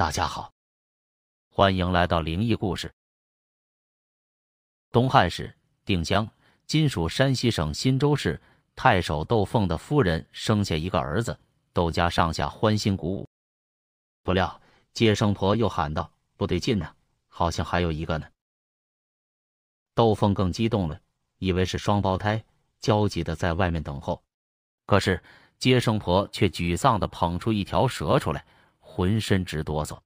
大家好，欢迎来到灵异故事。东汉时，定江（今属山西省忻州市）太守窦凤的夫人生下一个儿子，窦家上下欢欣鼓舞。不料接生婆又喊道：“不对劲呐，好像还有一个呢。”窦凤更激动了，以为是双胞胎，焦急的在外面等候。可是接生婆却沮丧的捧出一条蛇出来。浑身直哆嗦，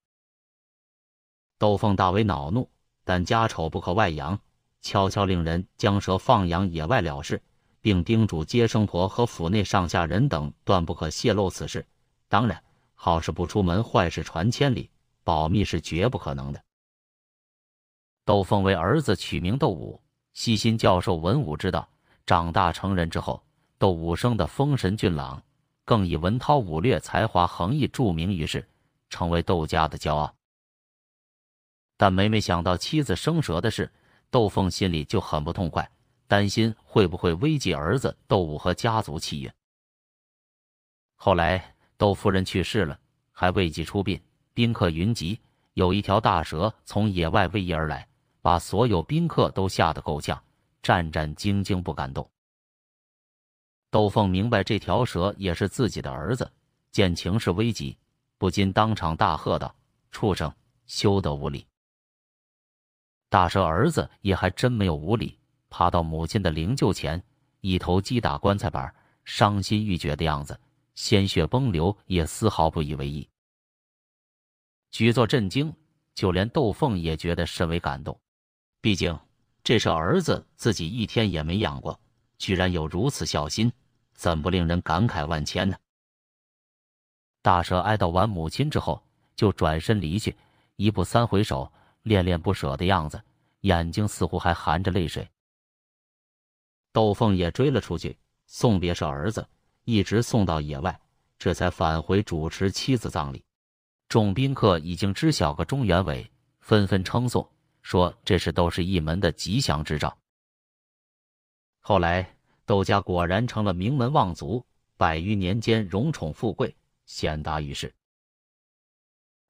窦凤大为恼怒，但家丑不可外扬，悄悄令人将蛇放养野外了事，并叮嘱接生婆和府内上下人等断不可泄露此事。当然，好事不出门，坏事传千里，保密是绝不可能的。窦凤为儿子取名窦武，悉心教授文武之道。长大成人之后，窦武生的风神俊朗，更以文韬武略、才华横溢著名于世。成为窦家的骄傲，但每每想到妻子生蛇的事，窦凤心里就很不痛快，担心会不会危及儿子窦武和家族气运。后来窦夫人去世了，还未及出殡，宾客云集，有一条大蛇从野外逶迤而来，把所有宾客都吓得够呛，战战兢兢不敢动。窦凤明白这条蛇也是自己的儿子，见情势危急。不禁当场大喝道：“畜生，休得无礼！”大蛇儿子也还真没有无礼，爬到母亲的灵柩前，一头击打棺材板，伤心欲绝的样子，鲜血崩流，也丝毫不以为意。举座震惊，就连窦凤也觉得甚为感动。毕竟这是儿子自己一天也没养过，居然有如此孝心，怎不令人感慨万千呢？大蛇哀悼完母亲之后，就转身离去，一步三回首，恋恋不舍的样子，眼睛似乎还含着泪水。窦凤也追了出去，送别是儿子，一直送到野外，这才返回主持妻子葬礼。众宾客已经知晓个中原委，纷纷称颂，说这是窦氏一门的吉祥之兆。后来，窦家果然成了名门望族，百余年间荣宠富贵。显达于世。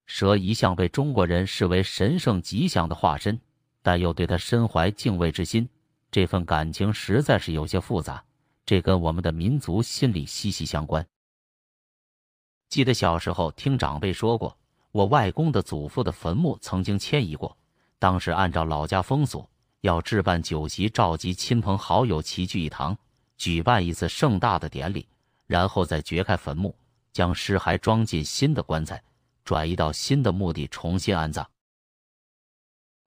蛇一向被中国人视为神圣吉祥的化身，但又对他身怀敬畏之心，这份感情实在是有些复杂。这跟我们的民族心理息息相关。记得小时候听长辈说过，我外公的祖父的坟墓曾经迁移过，当时按照老家风俗，要置办酒席，召集亲朋好友齐聚一堂，举办一次盛大的典礼，然后再掘开坟墓。将尸骸装进新的棺材，转移到新的墓地重新安葬。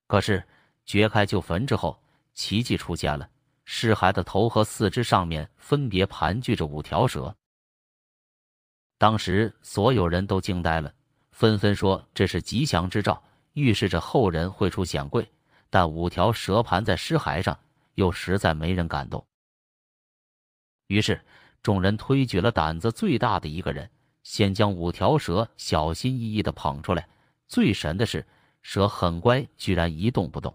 可是掘开旧坟之后，奇迹出现了，尸骸的头和四肢上面分别盘踞着五条蛇。当时所有人都惊呆了，纷纷说这是吉祥之兆，预示着后人会出显贵。但五条蛇盘在尸骸上，又实在没人敢动。于是众人推举了胆子最大的一个人。先将五条蛇小心翼翼的捧出来，最神的是，蛇很乖，居然一动不动。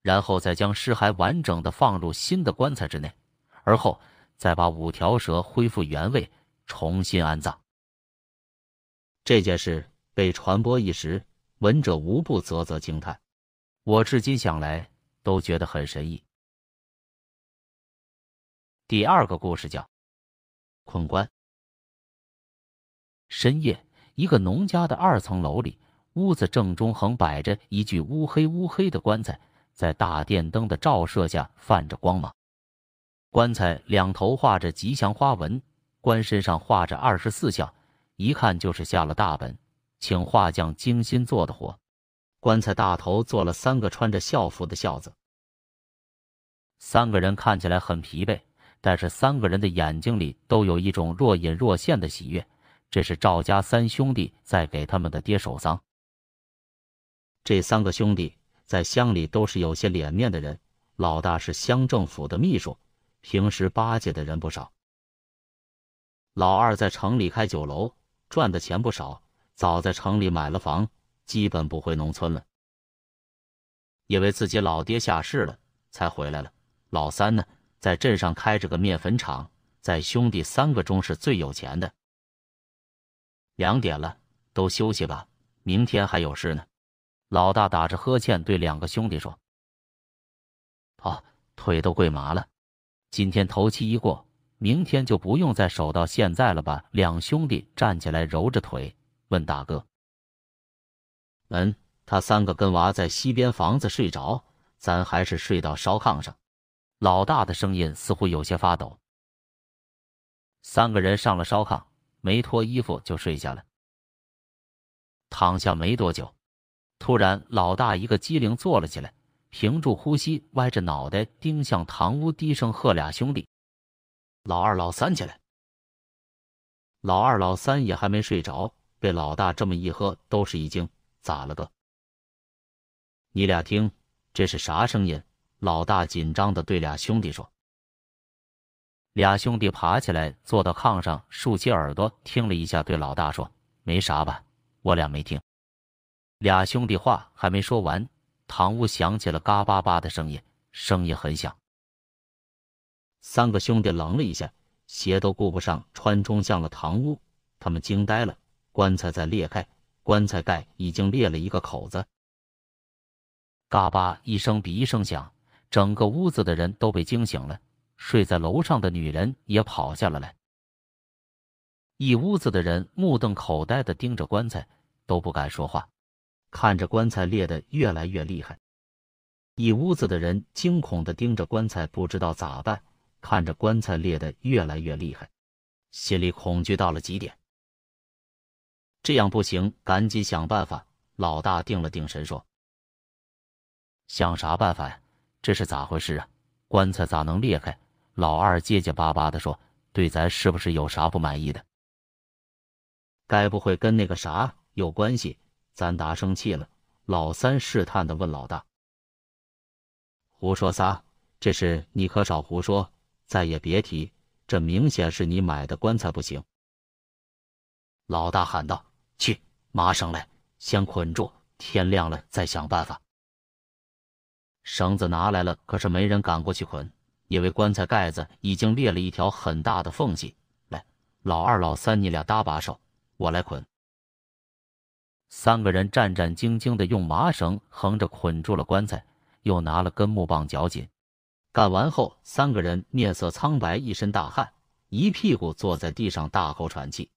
然后再将尸骸完整的放入新的棺材之内，而后再把五条蛇恢复原位，重新安葬。这件事被传播一时，闻者无不啧啧惊叹。我至今想来都觉得很神异。第二个故事叫困棺。深夜，一个农家的二层楼里，屋子正中横摆着一具乌黑乌黑的棺材，在大电灯的照射下泛着光芒。棺材两头画着吉祥花纹，棺身上画着二十四孝，一看就是下了大本，请画匠精心做的活。棺材大头做了三个穿着校服的孝子，三个人看起来很疲惫，但是三个人的眼睛里都有一种若隐若现的喜悦。这是赵家三兄弟在给他们的爹守丧。这三个兄弟在乡里都是有些脸面的人，老大是乡政府的秘书，平时巴结的人不少。老二在城里开酒楼，赚的钱不少，早在城里买了房，基本不回农村了。因为自己老爹下世了，才回来了。老三呢，在镇上开着个面粉厂，在兄弟三个中是最有钱的。两点了，都休息吧，明天还有事呢。老大打着呵欠对两个兄弟说：“哦，腿都跪麻了，今天头七一过，明天就不用再守到现在了吧？”两兄弟站起来揉着腿，问大哥：“嗯，他三个跟娃在西边房子睡着，咱还是睡到烧炕上？”老大的声音似乎有些发抖。三个人上了烧炕，没脱衣服就睡下了。躺下没多久。突然，老大一个机灵坐了起来，屏住呼吸，歪着脑袋盯向堂屋，低声喝：“俩兄弟，老二、老三起来！”老二、老三也还没睡着，被老大这么一喝，都是一惊：“咋了个？”你俩听，这是啥声音？老大紧张的对俩兄弟说。俩兄弟爬起来，坐到炕上，竖起耳朵听了一下，对老大说：“没啥吧？我俩没听。”俩兄弟话还没说完，堂屋响起了嘎巴巴的声音，声音很响。三个兄弟愣了一下，鞋都顾不上穿，冲向了堂屋。他们惊呆了，棺材在裂开，棺材盖已经裂了一个口子。嘎巴一声比一声响，整个屋子的人都被惊醒了。睡在楼上的女人也跑下了来。一屋子的人目瞪口呆的盯着棺材，都不敢说话。看着棺材裂得越来越厉害，一屋子的人惊恐的盯着棺材，不知道咋办。看着棺材裂得越来越厉害，心里恐惧到了极点。这样不行，赶紧想办法。老大定了定神说：“想啥办法呀？这是咋回事啊？棺材咋能裂开？”老二结结巴巴的说：“对咱是不是有啥不满意的？该不会跟那个啥有关系？”咱达生气了，老三试探的问老大：“胡说啥？这事你可少胡说，再也别提，这明显是你买的棺材不行。”老大喊道：“去，麻绳来，先捆住，天亮了再想办法。”绳子拿来了，可是没人敢过去捆，因为棺材盖子已经裂了一条很大的缝隙。来，老二、老三，你俩搭把手，我来捆。三个人战战兢兢地用麻绳横着捆住了棺材，又拿了根木棒绞紧。干完后，三个人面色苍白，一身大汗，一屁股坐在地上大口喘气。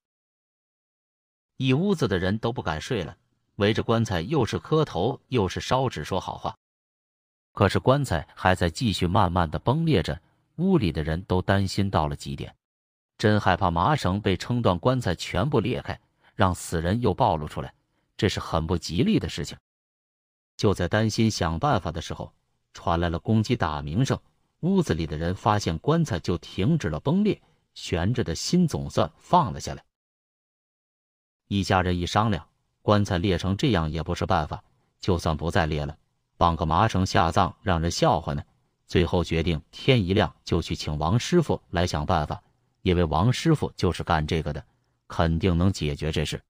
一屋子的人都不敢睡了，围着棺材又是磕头又是烧纸说好话。可是棺材还在继续慢慢的崩裂着，屋里的人都担心到了极点，真害怕麻绳被撑断，棺材全部裂开，让死人又暴露出来。这是很不吉利的事情。就在担心想办法的时候，传来了公鸡打鸣声。屋子里的人发现棺材就停止了崩裂，悬着的心总算放了下来。一家人一商量，棺材裂成这样也不是办法，就算不再裂了，绑个麻绳下葬，让人笑话呢。最后决定天一亮就去请王师傅来想办法，因为王师傅就是干这个的，肯定能解决这事。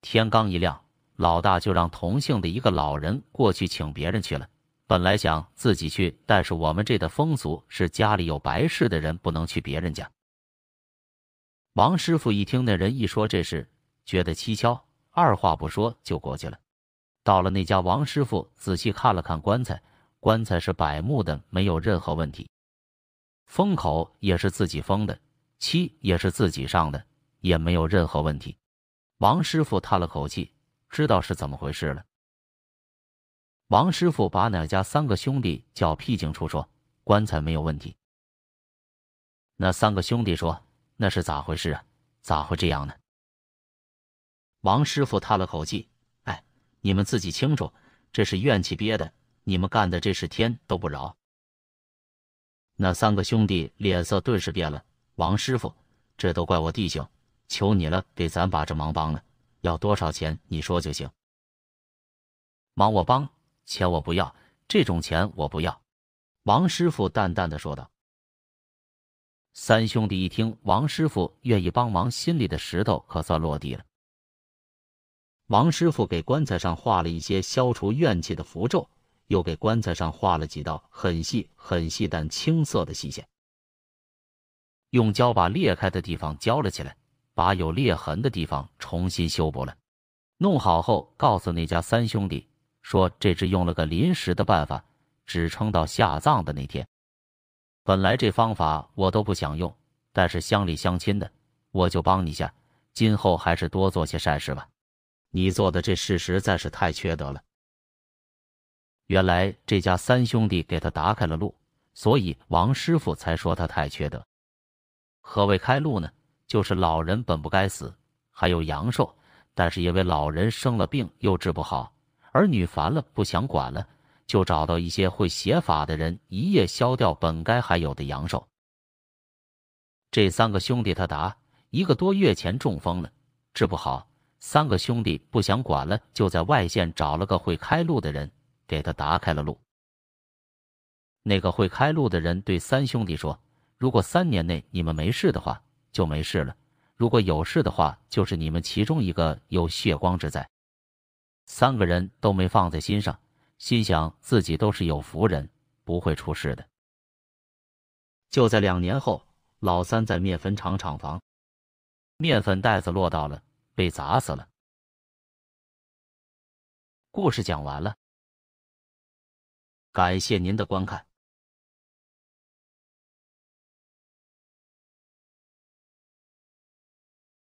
天刚一亮，老大就让同姓的一个老人过去请别人去了。本来想自己去，但是我们这的风俗是家里有白事的人不能去别人家。王师傅一听那人一说这事，觉得蹊跷，二话不说就过去了。到了那家，王师傅仔细看了看棺材，棺材是柏木的，没有任何问题，封口也是自己封的，漆也是自己上的，也没有任何问题。王师傅叹了口气，知道是怎么回事了。王师傅把哪家三个兄弟叫僻静处，说：“棺材没有问题。”那三个兄弟说：“那是咋回事啊？咋会这样呢？”王师傅叹了口气：“，你们自己清楚，这是怨气憋的，你们干的这事天都不饶。”那三个兄弟脸色顿时变了。王师傅，这都怪我弟兄。求你了，给咱把这忙帮了，要多少钱你说就行。忙我帮，钱我不要，这种钱我不要。王师傅淡淡的说道。三兄弟一听王师傅愿意帮忙，心里的石头可算落地了。王师傅给棺材上画了一些消除怨气的符咒，又给棺材上画了几道很细很细但青色的细线，用胶把裂开的地方胶了起来。把有裂痕的地方重新修补了。弄好后，告诉那家三兄弟说：“这只用了个临时的办法，只撑到下葬的那天。本来这方法我都不想用，但是乡里乡亲的，我就帮你下。今后还是多做些善事吧。你做的这事实在是太缺德了。”原来这家三兄弟给他打开了路，所以王师傅才说他太缺德。何谓开路呢？就是老人本不该死，还有阳寿。但是因为老人生了病又治不好，儿女烦了不想管了，就找到一些会邪法的人，一夜消掉本该还有的阳寿。这三个兄弟他答一个多月前中风了，治不好，三个兄弟不想管了，就在外县找了个会开路的人，给他打开了路。那个会开路的人对三兄弟说：“如果三年内你们没事的话，就没事了。”如果有事的话，就是你们其中一个有血光之灾。三个人都没放在心上，心想自己都是有福人，不会出事的。就在两年后，老三在面粉厂厂房，面粉袋子落到了，被砸死了。故事讲完了，感谢您的观看。